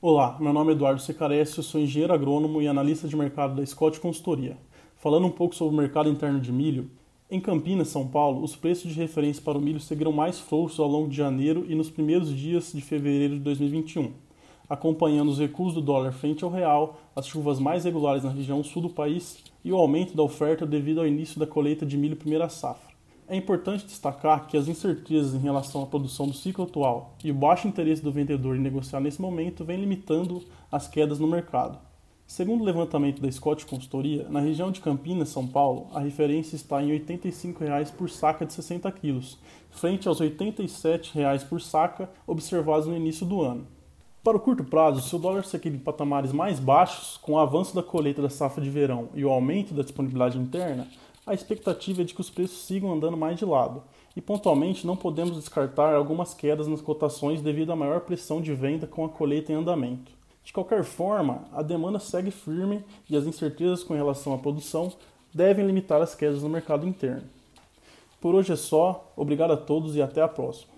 Olá, meu nome é Eduardo Secaresse, eu sou engenheiro agrônomo e analista de mercado da Scott Consultoria. Falando um pouco sobre o mercado interno de milho, em Campinas, São Paulo, os preços de referência para o milho seguiram mais frouxos ao longo de janeiro e nos primeiros dias de fevereiro de 2021, acompanhando os recuos do dólar frente ao real, as chuvas mais regulares na região sul do país e o aumento da oferta devido ao início da colheita de milho primeira safra. É importante destacar que as incertezas em relação à produção do ciclo atual e o baixo interesse do vendedor em negociar nesse momento vem limitando as quedas no mercado. Segundo o levantamento da Scott Consultoria, na região de Campinas, São Paulo, a referência está em R$ 85,00 por saca de 60 quilos, frente aos R$ 87,00 por saca observados no início do ano. Para o curto prazo, se o dólar seguir em patamares mais baixos, com o avanço da colheita da safra de verão e o aumento da disponibilidade interna, a expectativa é de que os preços sigam andando mais de lado, e pontualmente não podemos descartar algumas quedas nas cotações devido à maior pressão de venda com a colheita em andamento. De qualquer forma, a demanda segue firme e as incertezas com relação à produção devem limitar as quedas no mercado interno. Por hoje é só, obrigado a todos e até a próxima.